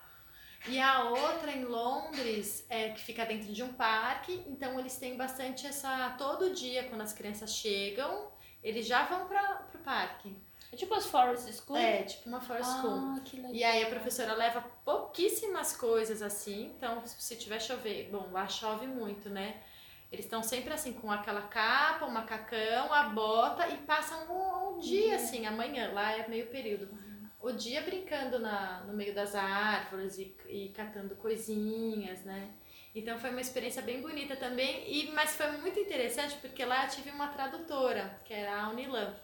E a outra em Londres, é, que fica dentro de um parque, então eles têm bastante essa. Todo dia, quando as crianças chegam, eles já vão para o parque. É tipo as Forest School? É, tipo uma Forest ah, School. Que legal. E aí a professora leva pouquíssimas coisas assim, então se tiver chover, bom, lá chove muito, né? Eles estão sempre assim, com aquela capa, o macacão, a bota e passam um, um dia uhum. assim, amanhã, lá é meio período o dia brincando na, no meio das árvores e, e catando coisinhas, né? Então foi uma experiência bem bonita também, e, mas foi muito interessante porque lá eu tive uma tradutora, que era a Unilan,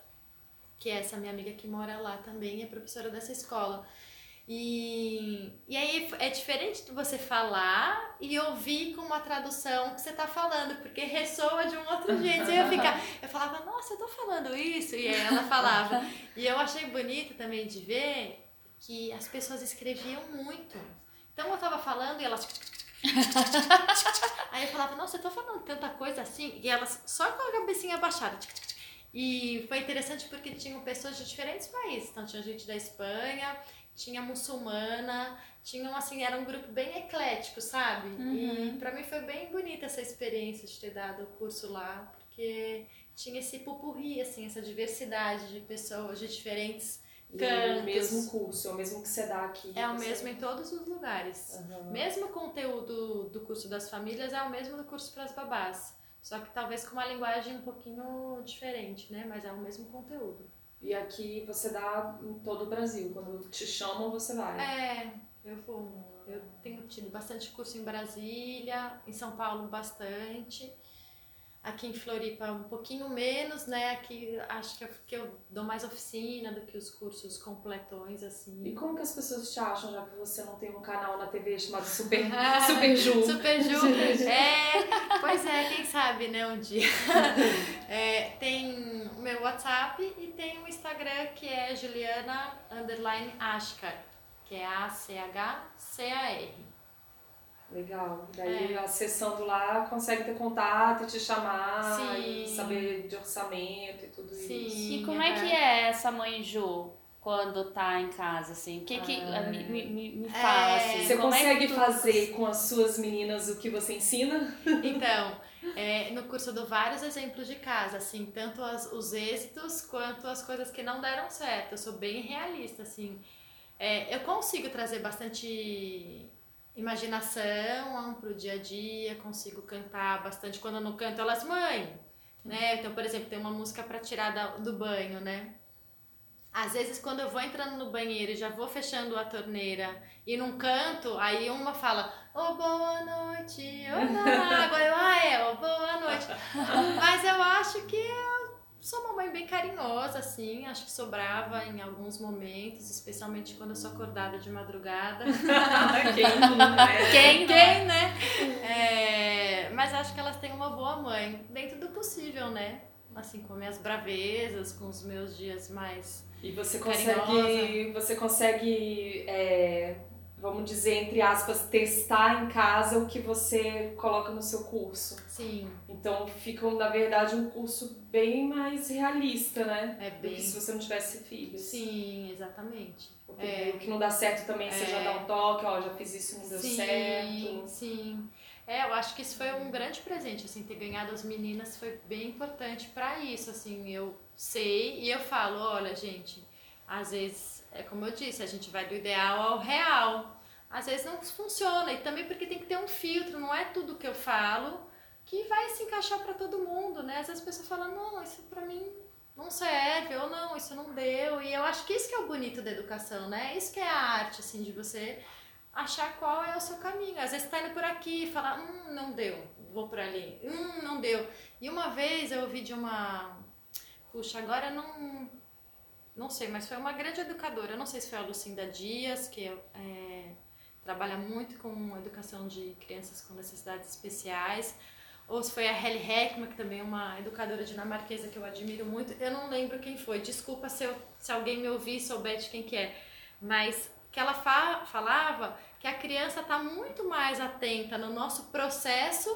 que é essa minha amiga que mora lá também, é professora dessa escola. E, e aí é diferente de você falar e ouvir com uma tradução que você tá falando, porque ressoa de um outro jeito. eu, ficar, eu falava, nossa, eu tô falando isso, e aí ela falava. E eu achei bonito também de ver que as pessoas escreviam muito. Então eu tava falando e elas. Aí eu falava, nossa, eu tô falando tanta coisa assim, e elas só com a cabecinha abaixada. E foi interessante porque tinham pessoas de diferentes países. Então tinha gente da Espanha, tinha muçulmana, tinham assim, era um grupo bem eclético, sabe? Uhum. E para mim foi bem bonita essa experiência de ter dado o curso lá, porque tinha esse pupurri, assim, essa diversidade de pessoas de diferentes cantos. o mesmo curso, é o mesmo que você dá aqui. É o mesmo em todos os lugares. Uhum. Mesmo conteúdo do curso das famílias é o mesmo do curso para as babás. Só que talvez com uma linguagem um pouquinho diferente, né? Mas é o mesmo conteúdo. E aqui você dá em todo o Brasil. Quando te chamam, você vai. É, eu vou. Eu tenho tido bastante curso em Brasília, em São Paulo bastante. Aqui em Floripa um pouquinho menos, né? Aqui acho que eu, que eu dou mais oficina do que os cursos completões, assim. E como que as pessoas te acham, já que você não tem um canal na TV chamado Super, Super Ju? Super Ju. é, pois é, quem sabe, né, um dia. É, tem o meu WhatsApp e tem o Instagram que é Juliana Underline Ashkar, que é A-C-H-C-A-R. Legal. Daí É. acessando lá consegue ter contato e te chamar Sim. e saber de orçamento e tudo Sim. isso. E como é que é essa mãe Ju quando tá em casa, assim? O que que... Ah. Me, me, me- me fala, É, assim. Você como é que consegue tu- fazer com as suas meninas o que você ensina? Então, é, no curso eu dou vários exemplos de casa, assim, tanto as- os êxitos quanto as coisas que não deram certo. Eu sou bem realista, assim. É, eu consigo trazer bastante imaginação pro dia a dia, consigo cantar bastante. Quando eu não canto, elas, mãe, né? Então, por exemplo, tem uma música para tirar do banho, né? Às vezes, quando eu vou entrando no banheiro e já vou fechando a torneira e não canto, aí uma fala, ô boa noite, ô na água, eu, ah é, ô boa noite. Mas eu acho que eu sou uma mãe bem carinhosa, assim, acho que sobrava em alguns momentos, especialmente quando eu sou acordada de madrugada. Quem não, né? Quem, não é? Quem, né? É, mas acho que elas têm uma boa mãe, dentro do possível, né? Assim, com minhas bravezas, com os meus dias mais E você Carinhosa. consegue, você consegue, é, vamos dizer, entre aspas, testar em casa o que você coloca no seu curso. Sim, Então fica, na verdade, um curso bem mais realista, né? é Do bem. que se você não tivesse filhos. Sim, exatamente. Porque É. o que não dá certo também, você É. já dá um toque, ó, já fiz isso e não deu sim, certo. sim. É, eu acho que isso foi um grande presente, assim, ter ganhado as meninas foi bem importante pra isso, assim, eu sei e eu falo, olha, gente, às vezes, é como eu disse, a gente vai do ideal ao real. Às vezes não funciona, e também porque tem que ter um filtro, não é tudo que eu falo que vai se encaixar pra todo mundo, né? Às vezes a pessoa fala, não, isso pra mim não serve, ou não, isso não deu. E eu acho que isso que é o bonito da educação, né? Isso que é a arte, assim, de você achar qual é o seu caminho. Às vezes tá indo por aqui fala, hum, não deu, vou por ali, hum, não deu. E uma vez eu ouvi de uma. Puxa, agora não. Não sei, mas foi uma grande educadora. Eu não sei se foi a Lucinda Dias, que é, trabalha muito com educação de crianças com necessidades especiais. Ou se foi a Helly Heckman, que também é uma educadora dinamarquesa que eu admiro muito. Eu não lembro quem foi. Desculpa se, eu, se alguém me ouvir e souber de quem que é. Mas que ela fa falava que a criança está muito mais atenta no nosso processo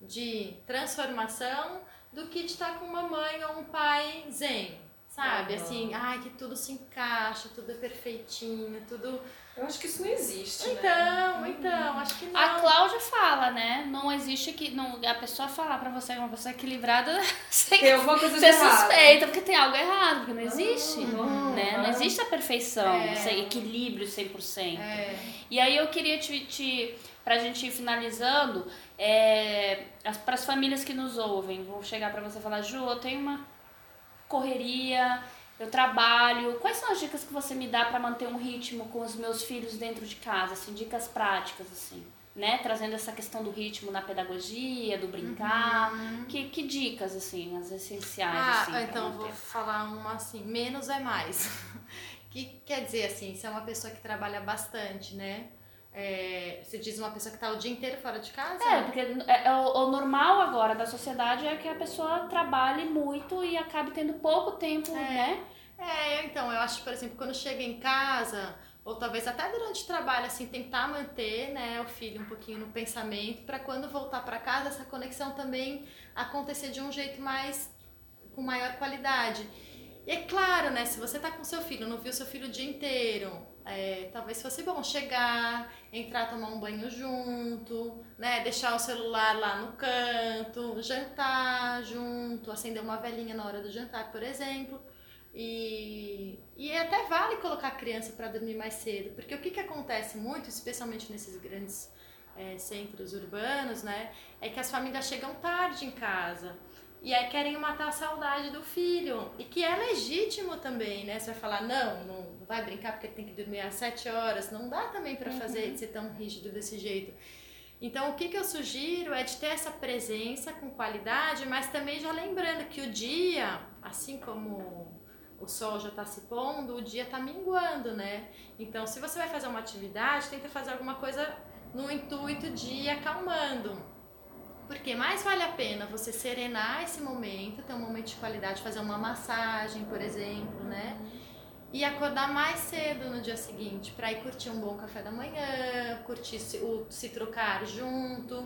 de transformação do que de estar com uma mãe ou um pai zen, sabe? Aham. Assim, ai, que tudo se encaixa, tudo é perfeitinho, tudo... Eu acho que isso não existe, né? Então, então, acho que não. A Cláudia fala, né? Não existe que. Não, a pessoa falar pra você que uma pessoa equilibrada Tem alguma coisa errado. suspeita, porque tem algo errado, porque não existe. Não, né? Não não. existe a perfeição, É. esse equilíbrio 100%. É, E aí eu queria te, te pra gente ir finalizando, é, para as famílias que nos ouvem, vou chegar pra você e falar, Ju, eu tenho uma correria, eu trabalho. Quais são as dicas que você me dá pra manter um ritmo com os meus filhos dentro de casa, assim, dicas práticas assim, né? Trazendo essa questão do ritmo na pedagogia, do brincar. Que, que dicas assim, as essenciais Ah, assim, então vou falar uma assim, menos é mais. que quer dizer assim, se é uma pessoa que trabalha bastante, né? É, você diz uma pessoa que está o dia inteiro fora de casa? É, porque é, é o, o normal agora da sociedade é que a pessoa trabalhe muito e acabe tendo pouco tempo, né? É, então, eu acho, por exemplo, quando chega em casa, ou talvez até durante o trabalho, assim, tentar manter, né, o filho um pouquinho no pensamento, para quando voltar para casa, essa conexão também acontecer de um jeito mais, com maior qualidade. E é claro, né, se você tá com seu filho, não viu seu filho o dia inteiro, é, talvez fosse bom chegar, entrar, tomar um banho junto, né, deixar o celular lá no canto, jantar junto, acender uma velhinha na hora do jantar, por exemplo. E, e até vale colocar a criança para dormir mais cedo, porque o que, que acontece muito, especialmente nesses grandes é, centros urbanos, né, é que as famílias chegam tarde em casa e aí querem matar a saudade do filho, e que é legítimo também, né? Você vai falar, não, não vai brincar porque tem que dormir às sete horas, não dá também para fazer, ser tão rígido desse jeito. Então, o que, que eu sugiro é de ter essa presença com qualidade, mas também já lembrando que o dia, assim como o sol já está se pondo, o dia está minguando, né? Então, se você vai fazer uma atividade, tenta fazer alguma coisa no intuito de ir acalmando. Por porque mais vale a pena você serenar esse momento, ter um momento de qualidade, fazer uma massagem, por exemplo, né? E acordar mais cedo no dia seguinte para ir curtir um bom café da manhã, curtir o se trocar junto.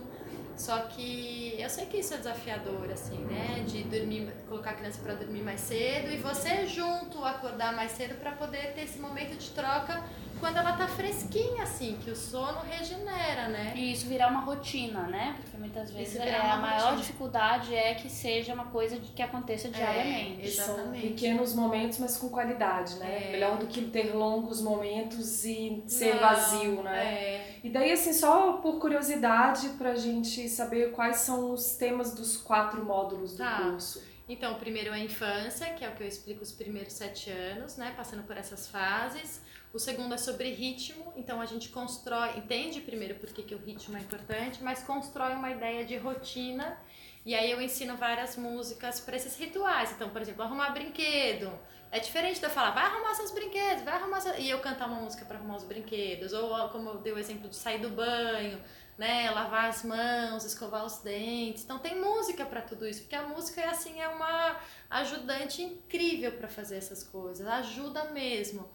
Só que eu sei que isso é desafiador, assim, né? De dormir, colocar a criança para dormir mais cedo e você junto acordar mais cedo para poder ter esse momento de troca quando ela tá fresquinha, assim, que o sono regenera, né? E isso virar uma rotina, né? Porque muitas vezes é, a maior rotina. dificuldade é que seja uma coisa que aconteça diariamente. É, exatamente. São pequenos momentos, mas com qualidade, né? É. Melhor do que ter longos momentos e ser Não, vazio, né? É. E daí, assim, só por curiosidade, pra gente saber quais são os temas dos quatro módulos do tá. curso. Então, o primeiro é a infância, que é o que eu explico os primeiros sete anos, né? Passando por essas fases. O segundo é sobre ritmo, então a gente constrói, entende primeiro por que, o ritmo é importante, mas constrói uma ideia de rotina. E aí eu ensino várias músicas para esses rituais. Então, por exemplo, arrumar brinquedo. É diferente de eu falar, vai arrumar seus brinquedos, vai arrumar seus... E eu cantar uma música para arrumar os brinquedos. Ou como eu dei o exemplo de sair do banho, né? Lavar as mãos, escovar os dentes. Então tem música para tudo isso, porque a música é assim, é uma ajudante incrível para fazer essas coisas. Ajuda mesmo.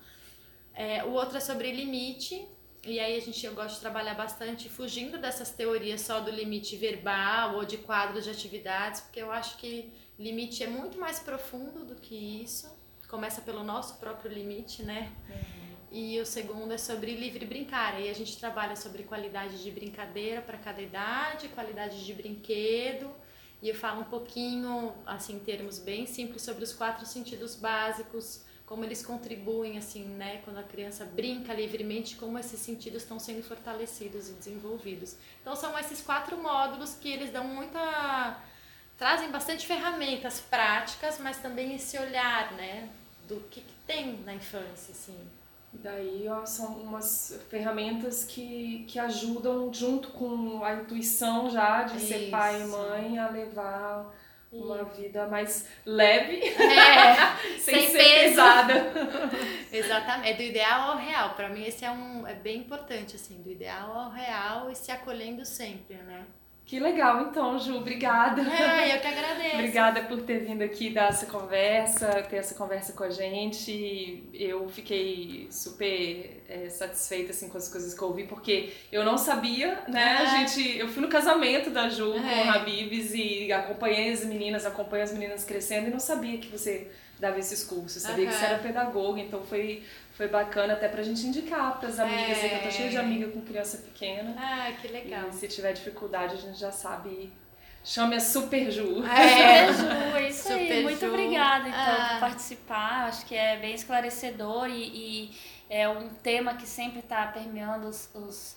É, o outro é sobre limite, e aí a gente eu gosto de trabalhar bastante fugindo dessas teorias só do limite verbal ou de quadros de atividades, porque eu acho que limite é muito mais profundo do que isso. Começa pelo nosso próprio limite, né? Uhum. E o segundo é sobre livre brincar. Aí a gente trabalha sobre qualidade de brincadeira para cada idade, qualidade de brinquedo. E eu falo um pouquinho, assim, em termos bem simples, sobre os quatro sentidos básicos como eles contribuem assim, né, quando a criança brinca livremente, como esses sentidos estão sendo fortalecidos e desenvolvidos. Então são esses quatro módulos que eles dão muita trazem bastante ferramentas práticas, mas também esse olhar, né, do que, que tem na infância, assim. Daí ó, são umas ferramentas que, que ajudam, junto com a intuição já de Isso. ser pai e mãe, a levar uma vida mais leve, é, sem, sem, ser peso. pesada. Exatamente, é do ideal ao real. Para mim esse é um é bem importante assim, do ideal ao real e se acolhendo sempre, né? Que legal, então, Ju, obrigada. É, eu que agradeço. obrigada por ter vindo aqui dar essa conversa, ter essa conversa com a gente. Eu fiquei super é, satisfeita assim, com as coisas que eu ouvi, porque eu não sabia, né? É. A gente, eu fui no casamento da Ju é. com o Habibs e acompanhei as meninas, acompanhei as meninas crescendo e não sabia que você dava esses cursos, sabia uhum. que você era pedagoga, então foi foi bacana até pra gente indicar pras amigas, é. que eu tô cheia de amiga com criança pequena. Ah, que legal. E se tiver dificuldade, a gente já sabe. Chame a Super Ju. É, Super Ju, é isso Super aí. Muito Ju. obrigada, então, ah. por participar. Acho que é bem esclarecedor e, e é um tema que sempre está permeando os, os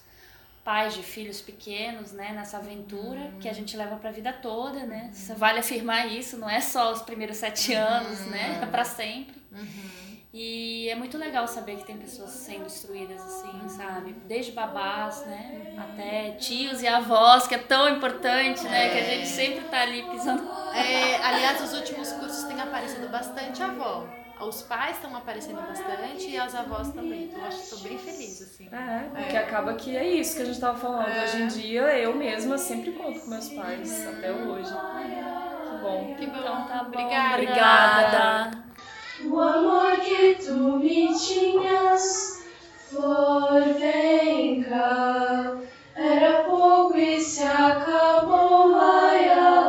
pais de filhos pequenos, né, nessa aventura uhum. que a gente leva para a vida toda, né? Uhum. Vale afirmar isso, não é só os primeiros sete anos, né? É para sempre. Uhum. E é muito legal saber que tem pessoas sendo instruídas assim, sabe? Desde babás, né? Até tios e avós, que é tão importante, né? Que a gente sempre tá ali pisando. É, aliás, os últimos cursos têm aparecido bastante avó. Os pais estão aparecendo bastante e as avós também. Então, eu acho que estou bem feliz, assim. É, porque é. acaba que é isso que a gente tava falando. É. Hoje em dia, eu mesma sempre conto com meus pais, até hoje. Que bom. Que bom. Então tá bom. Obrigada. Obrigada. oameni tu mitinhas, flor for cá, era pouco e se acabou, ai.